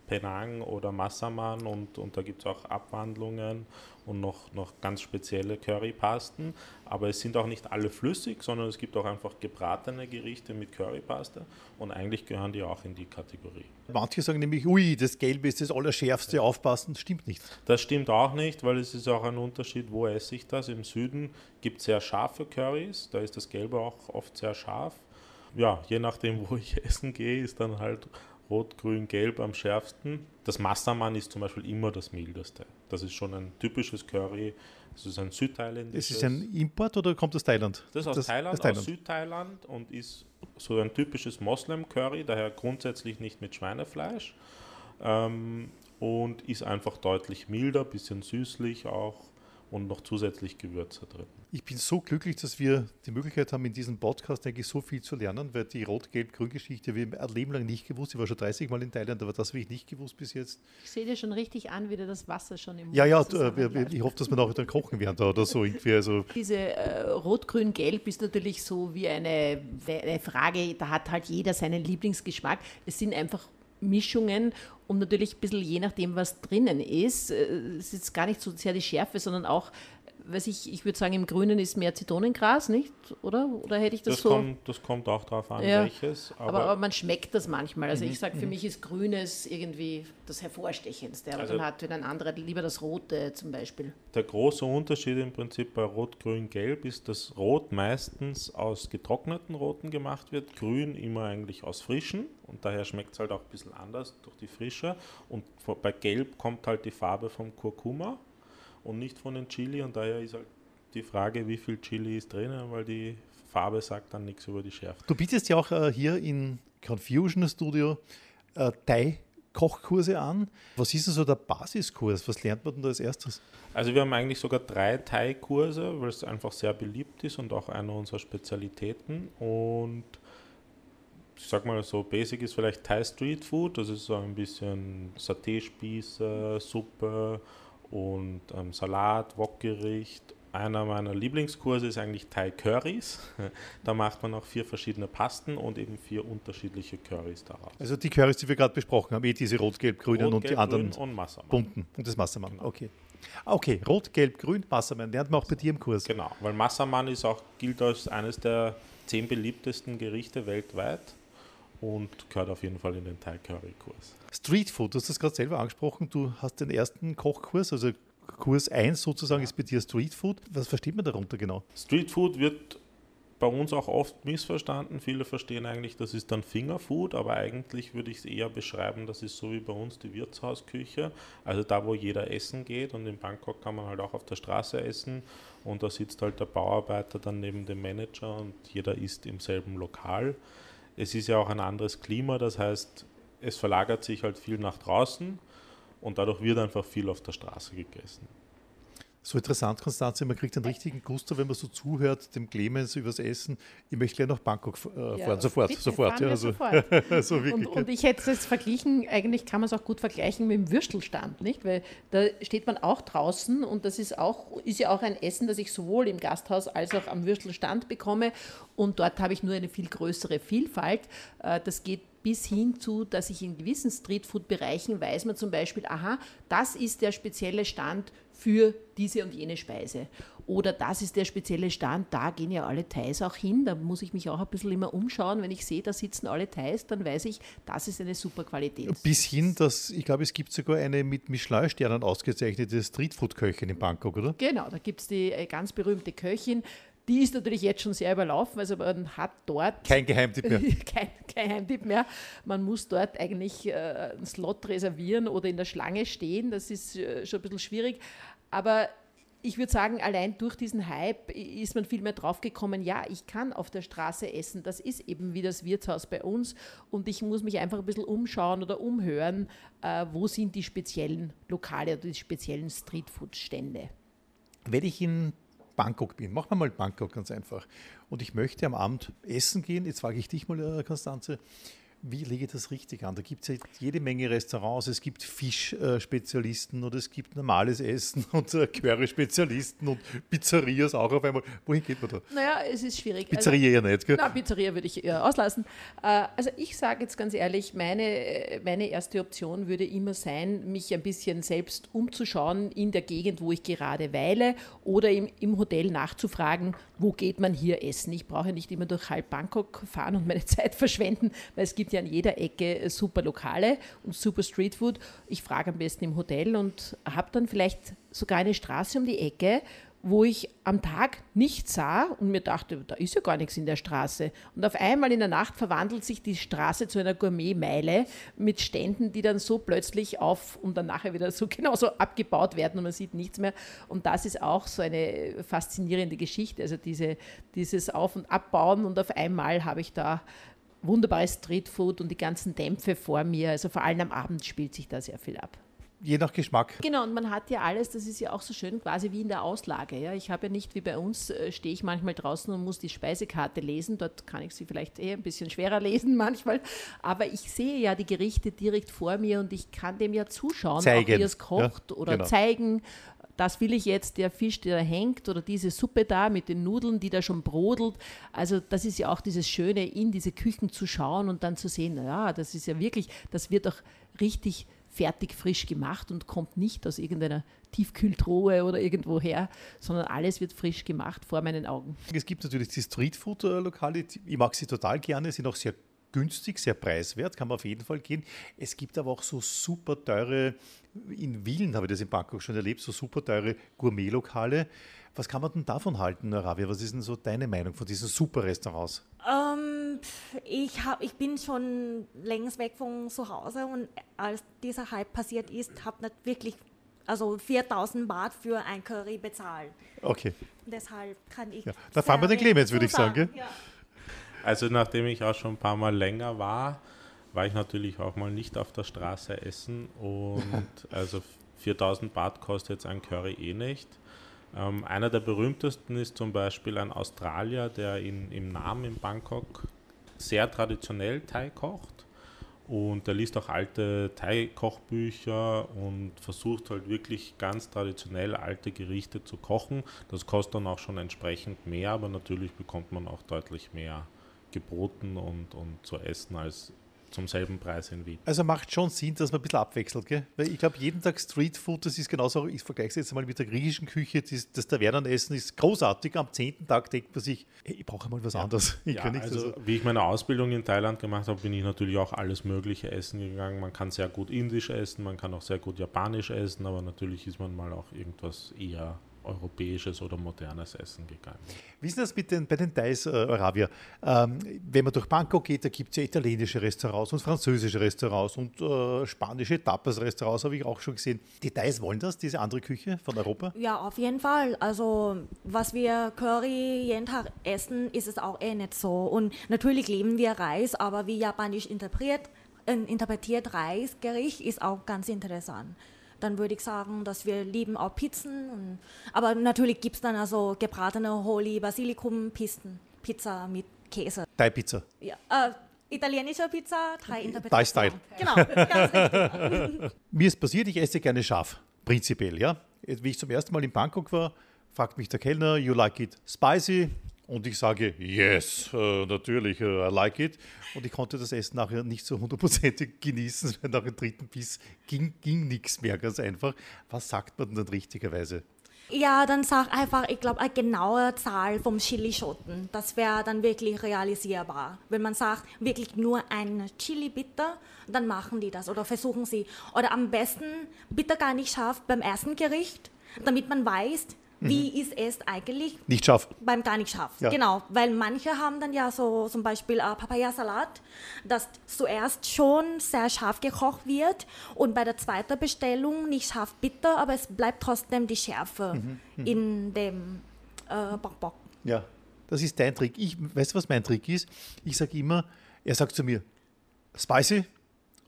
Penang oder Massaman und, und da gibt es auch Abwandlungen und noch, noch ganz spezielle Currypasten. Aber es sind auch nicht alle flüssig, sondern es gibt auch einfach gebratene Gerichte mit Currypaste und eigentlich gehören die auch in die Kategorie. Manche sagen nämlich, ui, das Gelbe ist das Allerschärfste, aufpassen. Stimmt nicht. Das stimmt auch nicht, weil es ist auch ein Unterschied, wo esse ich das. Im Süden gibt es sehr scharfe Currys, da ist das Gelbe auch oft sehr scharf. Ja, je nachdem, wo ich essen gehe, ist dann halt Rot, Grün, Gelb am schärfsten. Das Massaman ist zum Beispiel immer das mildeste. Das ist schon ein typisches Curry. Das ist ein südthailändisches. Ist es ein Import oder kommt aus Thailand? Das ist aus Thailand, aus Südthailand und ist so ein typisches Moslem-Curry, daher grundsätzlich nicht mit Schweinefleisch. Ähm, und ist einfach deutlich milder, bisschen süßlich auch und noch zusätzlich Gewürze drin. Ich bin so glücklich, dass wir die Möglichkeit haben, in diesem Podcast eigentlich so viel zu lernen, weil die Rot-Gelb-Grün-Geschichte habe ich ein Leben lang nicht gewusst. Ich war schon 30 Mal in Thailand, aber das habe ich nicht gewusst bis jetzt. Ich sehe dir schon richtig an, wie dir das Wasser schon im Mund Ja, ja, äh, ich hoffe, dass wir auch dann kochen werden da oder so irgendwie. Also Diese äh, Rot-Grün-Gelb ist natürlich so wie eine, eine Frage, da hat halt jeder seinen Lieblingsgeschmack. Es sind einfach Mischungen und natürlich ein bisschen je nachdem, was drinnen ist. äh, Es ist gar nicht so sehr die Schärfe, sondern auch, weiß ich, ich würde sagen, im Grünen ist mehr Zitronengras, nicht? Oder? Oder hätte ich das, Das, so? kommt, das kommt auch darauf an, Ja, welches. aber, Aber, aber man schmeckt das manchmal. Also ich sage, für mich ist Grünes irgendwie das Hervorstechendste. Aber Also- dann hat ein anderer lieber das Rote zum Beispiel. der große Unterschied im Prinzip bei Rot, Grün, Gelb ist, dass Rot meistens aus getrockneten Roten gemacht wird, Grün immer eigentlich aus frischen und daher schmeckt es halt auch ein bisschen anders durch die Frische. Und bei Gelb kommt halt die Farbe vom Kurkuma und nicht von den Chili und daher ist halt die Frage, wie viel Chili ist drinnen, weil die Farbe sagt dann nichts über die Schärfe. Du bietest ja auch äh, hier in Confusion Studio äh, Thai-Kochkurse an. Was ist denn so der Basiskurs? Was lernt man denn da als erstes? Also wir haben eigentlich sogar drei Thai-Kurse, weil es einfach sehr beliebt ist und auch eine unserer Spezialitäten. Und ich sag mal so, Basic ist vielleicht Thai Street Food, das ist so ein bisschen Saté-Spieße, Suppe und ähm, Salat, Wokgericht. Einer meiner Lieblingskurse ist eigentlich Thai Curries. Da macht man auch vier verschiedene Pasten und eben vier unterschiedliche Curries daraus. Also die Currys, die wir gerade besprochen haben, eh diese Rot, Gelb, Grünen Rot, und die Gelb, anderen Grün und Massaman. bunten. Und das Massamann. Okay. Ah, Okay, Rot, Gelb, Grün, Massamann. Lernt man auch bei dir im Kurs. Genau, weil Massaman ist auch, gilt als eines der zehn beliebtesten Gerichte weltweit und gehört auf jeden Fall in den Thai Curry Kurs. Street Food, du hast das gerade selber angesprochen. Du hast den ersten Kochkurs, also Kurs 1 sozusagen ist bei dir Street Food. Was versteht man darunter genau? Street Food wird bei uns auch oft missverstanden. Viele verstehen eigentlich, das ist dann Fingerfood, aber eigentlich würde ich es eher beschreiben, das ist so wie bei uns die Wirtshausküche. Also da, wo jeder essen geht und in Bangkok kann man halt auch auf der Straße essen und da sitzt halt der Bauarbeiter dann neben dem Manager und jeder isst im selben Lokal. Es ist ja auch ein anderes Klima, das heißt, es verlagert sich halt viel nach draußen und dadurch wird einfach viel auf der Straße gegessen. So interessant, Konstanze, man kriegt einen richtigen Gusto, wenn man so zuhört, dem Clemens übers Essen. Ich möchte gleich nach Bangkok äh, fahren, sofort, bitte, sofort. Ja, also, sofort. so. Und, und ich hätte es verglichen, eigentlich kann man es auch gut vergleichen mit dem Würstelstand, nicht? Weil da steht man auch draußen und das ist auch, ist ja auch ein Essen, das ich sowohl im Gasthaus als auch am Würstelstand bekomme. Und dort habe ich nur eine viel größere Vielfalt. Äh, Das geht bis hin zu, dass ich in gewissen Streetfood-Bereichen weiß man zum Beispiel, aha, das ist der spezielle Stand für diese und jene Speise. Oder das ist der spezielle Stand, da gehen ja alle Thais auch hin. Da muss ich mich auch ein bisschen immer umschauen. Wenn ich sehe, da sitzen alle Thais, dann weiß ich, das ist eine super Qualität. Bis hin, dass, ich glaube, es gibt sogar eine mit Michelin-Sternen ausgezeichnete Streetfood-Köchin in Bangkok, oder? Genau, da gibt es die äh, ganz berühmte Köchin. Die ist natürlich jetzt schon sehr überlaufen, also man hat dort kein Geheimtipp mehr. kein Geheimtipp mehr. Man muss dort eigentlich äh, einen Slot reservieren oder in der Schlange stehen. Das ist äh, schon ein bisschen schwierig. Aber ich würde sagen, allein durch diesen Hype ist man viel mehr draufgekommen, ja, ich kann auf der Straße essen. Das ist eben wie das Wirtshaus bei uns. Und ich muss mich einfach ein bisschen umschauen oder umhören, äh, wo sind die speziellen Lokale oder die speziellen Streetfood-Stände. Wenn ich in Bangkok bin, machen wir mal Bangkok ganz einfach, und ich möchte am Abend essen gehen, jetzt frage ich dich mal, Konstanze, wie lege ich das richtig an? Da gibt es ja jede Menge Restaurants, es gibt Fischspezialisten oder es gibt normales Essen und Curry-Spezialisten und Pizzerias auch auf einmal. Wohin geht man da? Naja, es ist schwierig. Pizzeria also, ja nicht, gell? Na, Pizzeria würde ich eher auslassen. Äh, also ich sage jetzt ganz ehrlich, meine, meine erste Option würde immer sein, mich ein bisschen selbst umzuschauen in der Gegend, wo ich gerade weile oder im, im Hotel nachzufragen, wo geht man hier essen. Ich brauche nicht immer durch halb Bangkok fahren und meine Zeit verschwenden, weil es gibt ja ja an jeder Ecke äh, super Lokale und super Streetfood. Ich frage am besten im Hotel und habe dann vielleicht sogar eine Straße um die Ecke, wo ich am Tag nichts sah und mir dachte, da ist ja gar nichts in der Straße. Und auf einmal in der Nacht verwandelt sich die Straße zu einer Gourmetmeile mit Ständen, die dann so plötzlich auf und dann nachher wieder so genauso abgebaut werden und man sieht nichts mehr. Und das ist auch so eine faszinierende Geschichte, also diese, dieses Auf- und Abbauen und auf einmal habe ich da wunderbares Streetfood und die ganzen Dämpfe vor mir. Also vor allem am Abend spielt sich da sehr viel ab. Je nach Geschmack. Genau, und man hat ja alles, das ist ja auch so schön, quasi wie in der Auslage. Ja. Ich habe ja nicht wie bei uns, äh, stehe ich manchmal draußen und muss die Speisekarte lesen. Dort kann ich sie vielleicht eher ein bisschen schwerer lesen manchmal. Aber ich sehe ja die Gerichte direkt vor mir und ich kann dem ja zuschauen, zeigen. auch wie es kocht ja, oder genau. zeigen, das will ich jetzt, der Fisch, der da hängt oder diese Suppe da mit den Nudeln, die da schon brodelt. Also das ist ja auch dieses Schöne, in diese Küchen zu schauen und dann zu sehen, ja, das ist ja wirklich, das wird auch richtig fertig frisch gemacht und kommt nicht aus irgendeiner Tiefkühltruhe oder irgendwo her, sondern alles wird frisch gemacht vor meinen Augen. Es gibt natürlich die Streetfood-Lokale, ich mag sie total gerne, sind auch sehr günstig, sehr preiswert, kann man auf jeden Fall gehen. Es gibt aber auch so super teure, in Wien habe ich das in Bangkok schon erlebt, so super teure Gourmet-Lokale. Was kann man denn davon halten, Rabia? Was ist denn so deine Meinung von diesen super Restaurants? Ähm, ich, hab, ich bin schon längst weg von zu Hause und als dieser Hype passiert ist, habe nicht wirklich also 4000 Baht für ein Curry bezahlt. Okay. Deshalb kann ich. Ja, da fahren wir den Clemens, würde ich sagen. Ja. Also nachdem ich auch schon ein paar Mal länger war, war ich natürlich auch mal nicht auf der Straße essen und also 4000 Baht kostet jetzt ein Curry eh nicht. Ähm, einer der berühmtesten ist zum Beispiel ein Australier, der in, im Namen in Bangkok sehr traditionell Thai kocht und der liest auch alte Thai-Kochbücher und versucht halt wirklich ganz traditionell alte Gerichte zu kochen. Das kostet dann auch schon entsprechend mehr, aber natürlich bekommt man auch deutlich mehr geboten und, und zu essen als zum selben Preis in Wien. Also macht schon Sinn, dass man ein bisschen abwechselt, gell? Weil ich glaube, jeden Tag Streetfood, das ist genauso, ich vergleiche es jetzt mal mit der griechischen Küche, das, das Tavernenessen ist großartig. Am zehnten Tag denkt man sich, hey, ich brauche mal was ja. anderes. Ich ja, also, wie ich meine Ausbildung in Thailand gemacht habe, bin ich natürlich auch alles Mögliche essen gegangen. Man kann sehr gut indisch essen, man kann auch sehr gut japanisch essen, aber natürlich ist man mal auch irgendwas eher europäisches oder modernes Essen gegangen. Wie ist das mit den, bei den Thais, äh, Arabia? Ähm, wenn man durch Bangkok geht, da gibt es ja italienische Restaurants und französische Restaurants und äh, spanische Tapas-Restaurants, habe ich auch schon gesehen. Die Thais wollen das, diese andere Küche von Europa? Ja, auf jeden Fall. Also, was wir Curry jeden Tag essen, ist es auch eh nicht so. Und natürlich lieben wir Reis, aber wie japanisch interpretiert, äh, interpretiert Reisgericht ist auch ganz interessant dann würde ich sagen, dass wir lieben auch Pizzen. Und, aber natürlich gibt es dann also gebratene Holy Basilikum Pisten, Pizza mit Käse. Thai Pizza. Ja, äh, italienische Pizza, Thai Interpretation. Thai Style. Genau, ganz richtig. Mir ist passiert, ich esse gerne scharf, prinzipiell, ja. Wie ich zum ersten Mal in Bangkok war, fragt mich der Kellner, you like it spicy? Und ich sage, yes, äh, natürlich, äh, I like it. Und ich konnte das Essen nachher nicht so hundertprozentig genießen, weil nach dem dritten Biss ging, ging nichts mehr, ganz einfach. Was sagt man denn richtigerweise? Ja, dann sag einfach, ich glaube, eine genaue Zahl vom Chilischoten. Das wäre dann wirklich realisierbar. Wenn man sagt, wirklich nur ein Chili bitter, dann machen die das oder versuchen sie. Oder am besten bitter gar nicht scharf beim ersten Gericht, damit man weiß, wie ist es eigentlich Nicht scharf. beim gar nicht scharf. Ja. Genau, weil manche haben dann ja so zum Beispiel äh, Papayasalat, das zuerst schon sehr scharf gekocht wird und bei der zweiten Bestellung nicht scharf bitter, aber es bleibt trotzdem die Schärfe in dem äh, Bok. Ja, das ist dein Trick. Ich, weißt du, was mein Trick ist? Ich sage immer, er sagt zu mir, spicy?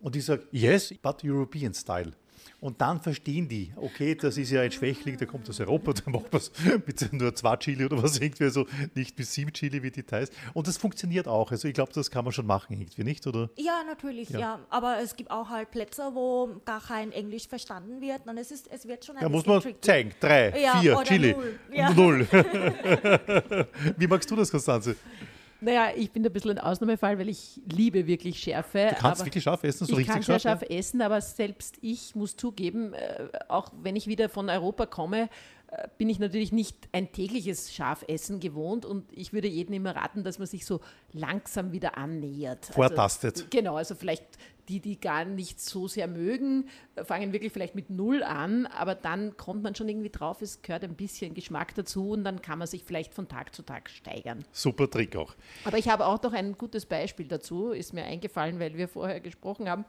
Und ich sage, yes, but European style. Und dann verstehen die, okay, das ist ja ein Schwächling, der kommt aus Europa, der macht was mit nur zwei Chili oder was irgendwie, also nicht bis sieben Chili wie die Thais. Und das funktioniert auch. Also ich glaube, das kann man schon machen irgendwie, nicht? Oder? Ja, natürlich, Ja. ja. Aber es gibt auch halt Plätze, wo gar kein Englisch verstanden wird und es, ist, es wird schon ein Da muss man tricky. zeigen. Drei, Ja, vier, Chili. null. Ja. Null. wie magst du das, Konstanze? Naja, ich bin ein bisschen ein Ausnahmefall, weil ich liebe wirklich Schärfe. Du kannst wirklich scharf essen, so ich kann richtig sehr scharf? scharf essen, aber selbst ich muss zugeben, äh, auch wenn ich wieder von Europa komme, bin ich natürlich nicht ein tägliches Schafessen gewohnt und ich würde jedem immer raten, dass man sich so langsam wieder annähert. Vortastet. Also, genau, also vielleicht die, die gar nicht so sehr mögen, fangen wirklich vielleicht mit Null an, aber dann kommt man schon irgendwie drauf, es gehört ein bisschen Geschmack dazu und dann kann man sich vielleicht von Tag zu Tag steigern. Super Trick auch. Aber ich habe auch noch ein gutes Beispiel dazu, ist mir eingefallen, weil wir vorher gesprochen haben.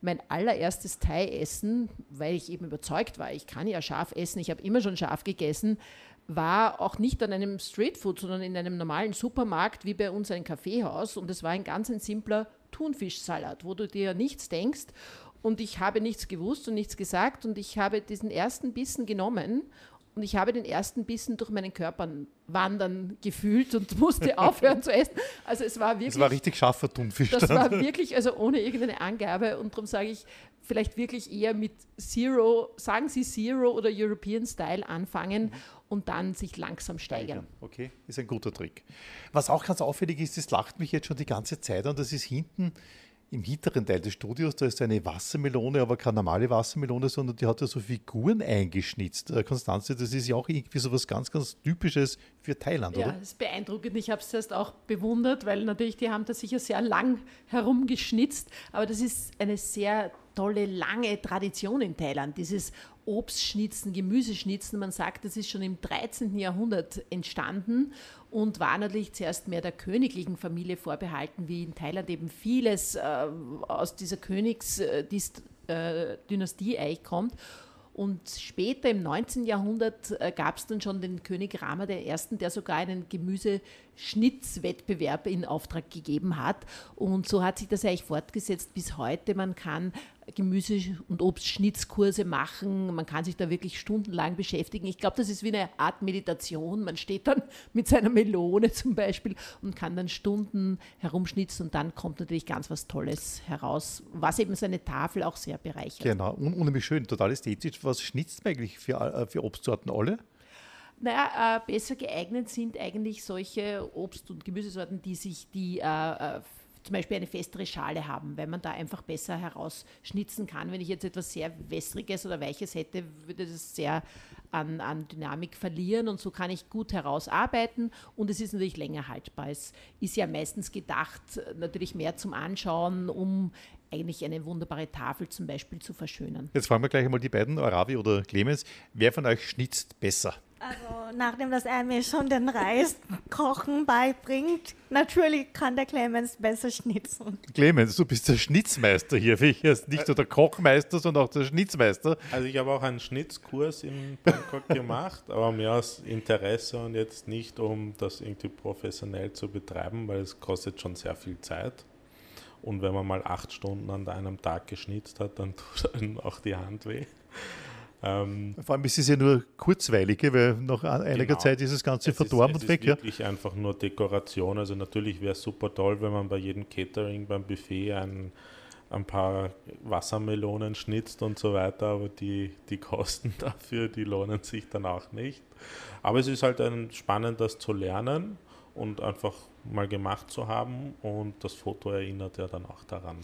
Mein allererstes Thai-Essen, weil ich eben überzeugt war, ich kann ja scharf essen, ich habe immer schon scharf gegessen, war auch nicht an einem Streetfood, sondern in einem normalen Supermarkt wie bei uns ein Kaffeehaus. Und es war ein ganz ein simpler Thunfischsalat, wo du dir nichts denkst. Und ich habe nichts gewusst und nichts gesagt. Und ich habe diesen ersten Bissen genommen und ich habe den ersten Bissen durch meinen Körper wandern gefühlt und musste aufhören zu essen. Also es war wirklich, Das war richtig scharfer Thunfisch. das war wirklich, also ohne irgendeine Angabe und darum sage ich, vielleicht wirklich eher mit Zero, sagen Sie Zero oder European Style anfangen und dann sich langsam steigern. Okay, ist ein guter Trick. Was auch ganz auffällig ist, das lacht mich jetzt schon die ganze Zeit an, das ist hinten im hinteren Teil des Studios, da ist eine Wassermelone, aber keine normale Wassermelone, sondern die hat ja so Figuren eingeschnitzt. Äh, Konstanze, das ist ja auch irgendwie so was ganz, ganz Typisches für Thailand, Ja, oder? das ist beeindruckend. Ich habe es erst auch bewundert, weil natürlich die haben da sicher sehr lang herumgeschnitzt, aber das ist eine sehr tolle, lange Tradition in Thailand, dieses Obstschnitzen, Gemüseschnitzen. Man sagt, das ist schon im 13. Jahrhundert entstanden und war natürlich zuerst mehr der königlichen Familie vorbehalten, wie in Thailand eben vieles äh, aus dieser Königsdynastie eigentlich kommt. Und später im 19. Jahrhundert äh, gab es dann schon den König Rama I., der sogar einen Gemüseschnitzwettbewerb in Auftrag gegeben hat. Und so hat sich das eigentlich fortgesetzt bis heute. Man kann Gemüse- und Obstschnitzkurse machen, man kann sich da wirklich stundenlang beschäftigen. Ich glaube, das ist wie eine Art Meditation. Man steht dann mit seiner Melone zum Beispiel und kann dann Stunden herumschnitzen und dann kommt natürlich ganz was Tolles heraus, was eben seine Tafel auch sehr bereichert. Genau, un unheimlich schön, total ästhetisch. Was schnitzt man eigentlich für, äh, für Obstsorten alle? Naja, äh, besser geeignet sind eigentlich solche Obst- und Gemüsesorten, die sich die äh, äh, zum Beispiel eine festere Schale haben, weil man da einfach besser herausschnitzen kann. Wenn ich jetzt etwas sehr wässriges oder weiches hätte, würde das sehr an, an Dynamik verlieren und so kann ich gut herausarbeiten und es ist natürlich länger haltbar. Es ist ja meistens gedacht, äh, natürlich mehr zum Anschauen, um eigentlich eine wunderbare Tafel zum Beispiel zu verschönern. Jetzt fragen wir gleich einmal die beiden, Aravi oder Clemens, wer von euch schnitzt besser? Also nachdem dass er mir schon den Reis kochen beibringt, natürlich kann der Clemens besser schnitzen. Clemens, du bist der Schnitzmeister hier. Ich ist nicht nur der Kochmeister, sondern auch der Schnitzmeister. Also ich habe auch einen Schnitzkurs in Bangkok gemacht, aber mehr aus Interesse und jetzt nicht, um das irgendwie professionell zu betreiben, weil es kostet schon sehr viel Zeit. Und wenn man mal acht Stunden an einem Tag geschnitzt hat, dann tut einem auch die Hand weh. Ähm, Vor allem ist es ja nur kurzweilig, gell, weil nach einiger Genau. Zeit ist das Ganze es verdorben ist, und es weg. ist Ja. wirklich einfach nur Dekoration. Also natürlich wäre es super toll, wenn man bei jedem Catering beim Buffet ein, ein paar Wassermelonen schnitzt und so weiter, aber die, die Kosten dafür, die lohnen sich dann auch nicht. Aber es ist halt ein spannend, das zu lernen und einfach mal gemacht zu haben und das Foto erinnert ja dann auch daran.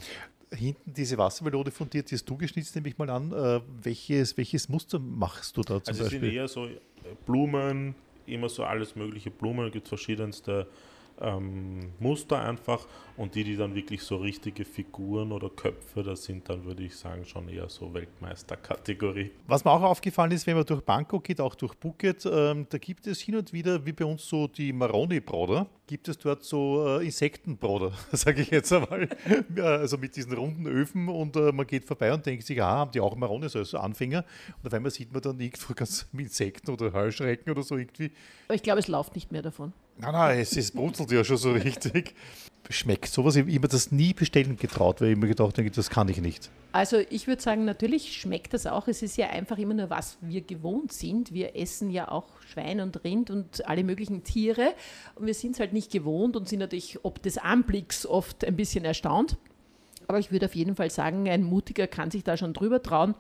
Hinten diese Wassermelone von dir, die hast du geschnitzt, nehme ich mal an. Äh, welches, welches Muster machst du da zum Also es sind Beispiel? eher so äh, Blumen, immer so alles mögliche Blumen, gibt verschiedenste ähm, Muster einfach und die, die dann wirklich so richtige Figuren oder Köpfe, das sind dann, würde ich sagen, schon eher so Weltmeisterkategorie. Was mir auch aufgefallen ist, wenn man durch Bangkok geht, auch durch Phuket, ähm, da gibt es hin und wieder, wie bei uns so die Maroni-Broder, gibt es dort so äh, Insektenbroder, sage ich jetzt einmal. also mit diesen runden Öfen und äh, man geht vorbei und denkt sich, ah, haben die auch Maronis als Anfänger? Und auf einmal sieht man dann irgendwo ganz Insekten oder Heuschrecken oder so irgendwie. Aber ich glaube, es läuft nicht mehr davon. Nein, nein, es ist brutzelt ja schon so richtig. Schmeckt sowas? Ich habe mir das nie bestellen getraut, weil ich mir gedacht habe, das kann ich nicht. Also ich würde sagen, natürlich schmeckt das auch. Es ist ja einfach immer nur, was wir gewohnt sind. Wir essen ja auch Schwein und Rind und alle möglichen Tiere. Und wir sind es halt nicht gewohnt und sind natürlich ob des Anblicks oft ein bisschen erstaunt. Aber ich würde auf jeden Fall sagen, ein Mutiger kann sich da schon drüber trauen.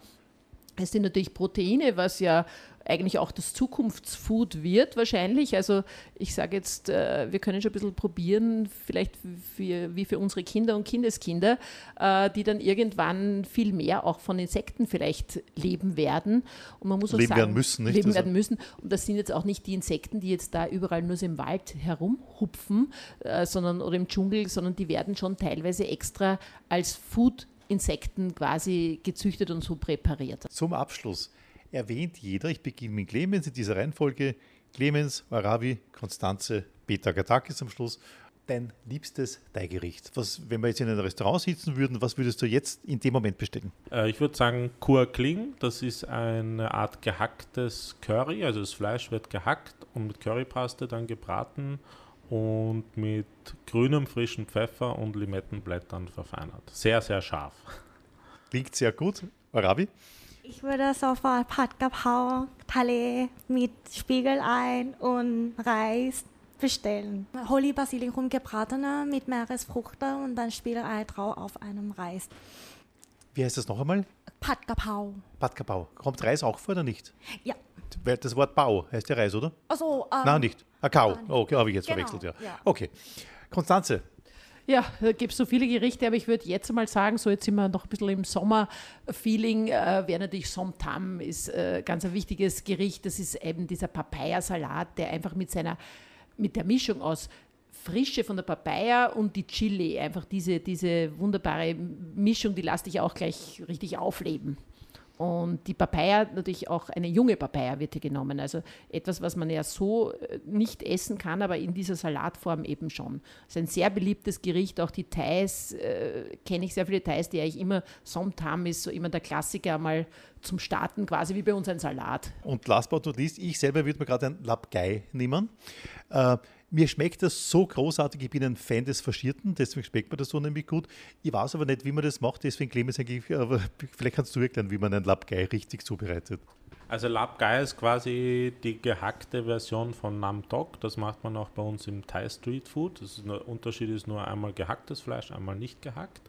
Es sind natürlich Proteine, was ja eigentlich auch das Zukunftsfood wird wahrscheinlich. Also ich sage jetzt, äh, wir können schon ein bisschen probieren, vielleicht für, wie für unsere Kinder und Kindeskinder, äh, die dann irgendwann viel mehr auch von Insekten vielleicht leben werden. Und man muss auch leben sagen, werden müssen, nicht? leben Also- werden müssen. Und das sind jetzt auch nicht die Insekten, die jetzt da überall nur so im Wald herumhupfen, äh, sondern oder im Dschungel, sondern die werden schon teilweise extra als Food Insekten quasi gezüchtet und so präpariert. Zum Abschluss erwähnt jeder, ich beginne mit Clemens in dieser Reihenfolge, Clemens, Aravi, Konstanze, Peter Gatakis am Schluss. Dein liebstes Thai-Gericht. Was, wenn wir jetzt in einem Restaurant sitzen würden, was würdest du jetzt in dem Moment bestellen? Äh, ich würde sagen Kur Kling, das ist eine Art gehacktes Curry, also das Fleisch wird gehackt und mit Currypaste dann gebraten und mit grünem frischen Pfeffer und Limettenblättern verfeinert. Sehr, sehr scharf. Klingt sehr gut. Aravi? Ich würde sofort Pad Gapao, Thale mit Spiegelei und Reis bestellen. Holy Basilikum gebratener mit Meeresfrüchte und dann Spiegelei drauf auf einem Reis. Wie heißt das noch einmal? Pad Gapao. Pad Kapau. Kommt Reis auch vor oder nicht? Ja. Weil Das Wort Bau heißt ja Reis, oder? Also, ähm, Nein, nicht. Ah, Kau. nein. Oh, okay, habe ich jetzt Genau, verwechselt, ja. ja. Okay. Konstanze, Ja, da gibt es so viele Gerichte, aber ich würde jetzt mal sagen, so jetzt sind wir noch ein bisschen im Sommer-Feeling, äh, wäre natürlich Somtam, ist äh, ganz ein wichtiges Gericht. Das ist eben dieser Papayasalat, der einfach mit seiner, mit der Mischung aus Frische von der Papaya und die Chili, einfach diese, diese wunderbare Mischung, die lässt dich auch gleich richtig aufleben. Und die Papaya, natürlich auch eine junge Papaya wird hier genommen. Also etwas, was man ja so äh, nicht essen kann, aber in dieser Salatform eben schon. Das ist ein sehr beliebtes Gericht. Auch die Thais, äh, kenne ich sehr viele Thais, die eigentlich immer Somtam ist, so immer der Klassiker mal zum Starten, quasi wie bei uns ein Salat. Und last but not least, ich selber würde mir gerade ein Labgai nehmen. Äh, mir schmeckt das so großartig, ich bin ein Fan des Faschierten, deswegen schmeckt mir das so nämlich gut. Ich weiß aber nicht, wie man das macht, deswegen Clemens eigentlich, aber vielleicht kannst du erklären, wie man ein Labgai richtig zubereitet. Also Lap Gai ist quasi die gehackte Version von Nam Tok. Das macht man auch bei uns im Thai Street Food. Ist nur, Unterschied ist nur einmal gehacktes Fleisch, einmal nicht gehackt.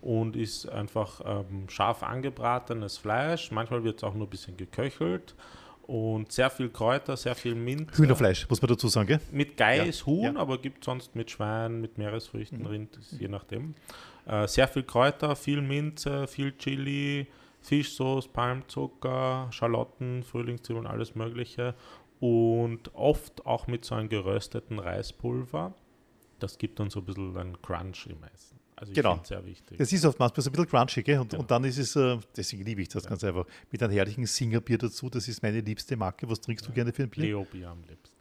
Und ist einfach ähm, scharf angebratenes Fleisch. Manchmal wird es auch nur ein bisschen geköchelt. Und sehr viel Kräuter, sehr viel Minze. Hühnerfleisch, muss man dazu sagen, gell? Mit Gei Ja, Huhn, ja. Mhm. aber gibt sonst mit Schwein, mit Meeresfrüchten, Rind, ist je nachdem. Äh, sehr viel Kräuter, viel Minze, viel Chili, Fischsoße, Palmzucker, Schalotten, Frühlingszwiebeln, alles Mögliche. Und oft auch mit so einem gerösteten Reispulver. Das gibt dann so ein bisschen einen Crunch im Essen. Also ich Genau. finde es sehr wichtig. Das ist oft manchmal so ein bisschen crunchy, gell? Und, Genau. und dann ist es, äh, deswegen liebe ich das ganz einfach, mit einem herrlichen Singerbier dazu. Das ist meine liebste Marke. Was trinkst du gerne für ein Bier? Leo-Bier am liebsten.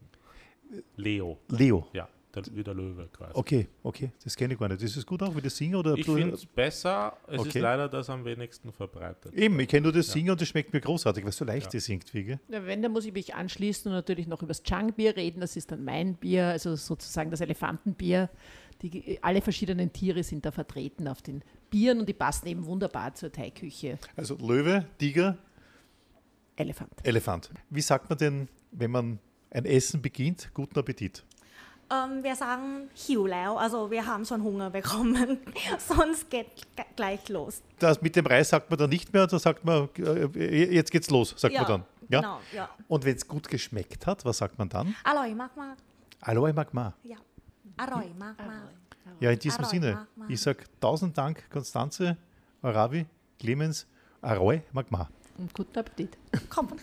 Leo, Leo. ja, der, wie der Löwe quasi. Okay, okay, das kenne ich gar nicht. Ist es gut auch wie das Singer? Oder Ich finde es besser, es ist Okay. leider das am wenigsten verbreitet. Eben, ich kenne nur das Singer und das schmeckt mir großartig, weil es so leicht Ja. ist irgendwie. Gell? Ja, wenn, dann muss ich mich anschließen und natürlich noch über das Chang-Bier reden. Das ist dann mein Bier, also sozusagen das Elefantenbier. Die, äh, alle verschiedenen Tiere sind da vertreten auf den Bieren und die passen eben wunderbar zur Teigküche. Also Löwe, Tiger, Elefant. Elefant. Wie sagt man denn, wenn man ein Essen beginnt, guten Appetit? Ähm, wir sagen Hiulau, also wir haben schon Hunger bekommen, sonst geht gleich los. Das mit dem Reis sagt man dann nicht mehr, da sagt man, äh, äh, jetzt geht's los, sagt ja, man dann. Ja? Genau, ja. Und wenn es gut geschmeckt hat, was sagt man dann? Aloi magma. Aloi magma. Ja. Aroi, mach, mach. Ja, in diesem Aroi, Sinne, mach, mach. ich sage tausend Dank, Konstanze, Arabi, Clemens, Aroi, Magma. Und guten Appetit. Komm von